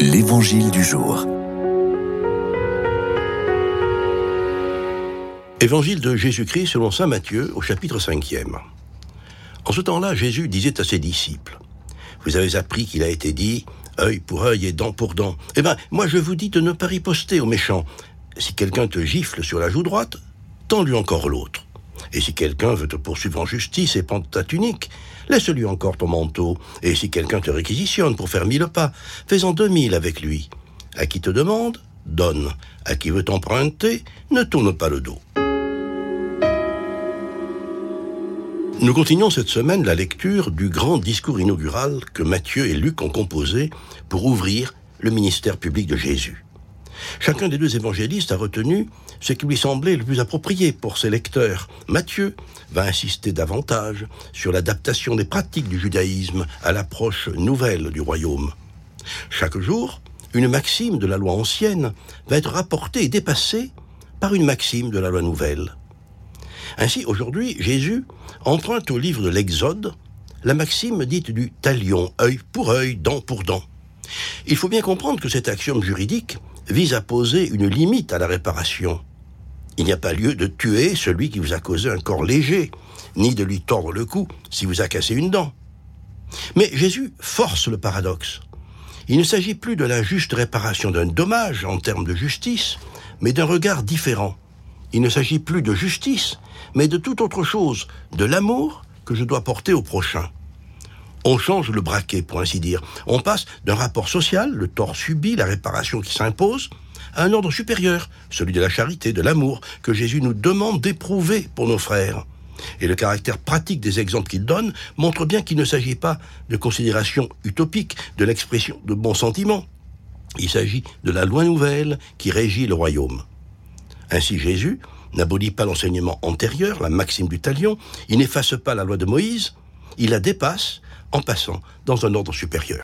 L'Évangile du jour. Évangile de Jésus-Christ selon Saint Matthieu au chapitre 5e. En ce temps-là, Jésus disait à ses disciples, Vous avez appris qu'il a été dit, œil pour œil et dent pour dent. Eh bien, moi je vous dis de ne pas riposter aux méchants. Si quelqu'un te gifle sur la joue droite, tends-lui encore l'autre. Et si quelqu'un veut te poursuivre en justice et prendre ta tunique, laisse-lui encore ton manteau. Et si quelqu'un te réquisitionne pour faire mille pas, fais-en deux mille avec lui. À qui te demande, donne. À qui veut t'emprunter, ne tourne pas le dos. Nous continuons cette semaine la lecture du grand discours inaugural que Matthieu et Luc ont composé pour ouvrir le ministère public de Jésus. Chacun des deux évangélistes a retenu ce qui lui semblait le plus approprié pour ses lecteurs. Matthieu va insister davantage sur l'adaptation des pratiques du judaïsme à l'approche nouvelle du royaume. Chaque jour, une maxime de la loi ancienne va être rapportée et dépassée par une maxime de la loi nouvelle. Ainsi, aujourd'hui, Jésus emprunte au livre de l'Exode la maxime dite du talion, œil pour œil, dent pour dent. Il faut bien comprendre que cet axiome juridique vise à poser une limite à la réparation. Il n'y a pas lieu de tuer celui qui vous a causé un corps léger, ni de lui tordre le cou si vous a cassé une dent. Mais Jésus force le paradoxe. Il ne s'agit plus de la juste réparation d'un dommage en termes de justice, mais d'un regard différent. Il ne s'agit plus de justice, mais de toute autre chose, de l'amour que je dois porter au prochain on change le braquet, pour ainsi dire. On passe d'un rapport social, le tort subi, la réparation qui s'impose, à un ordre supérieur, celui de la charité, de l'amour, que Jésus nous demande d'éprouver pour nos frères. Et le caractère pratique des exemples qu'il donne montre bien qu'il ne s'agit pas de considérations utopiques, de l'expression de bons sentiments. Il s'agit de la loi nouvelle qui régit le royaume. Ainsi Jésus n'abolit pas l'enseignement antérieur, la maxime du talion, il n'efface pas la loi de Moïse, il la dépasse en passant dans un ordre supérieur.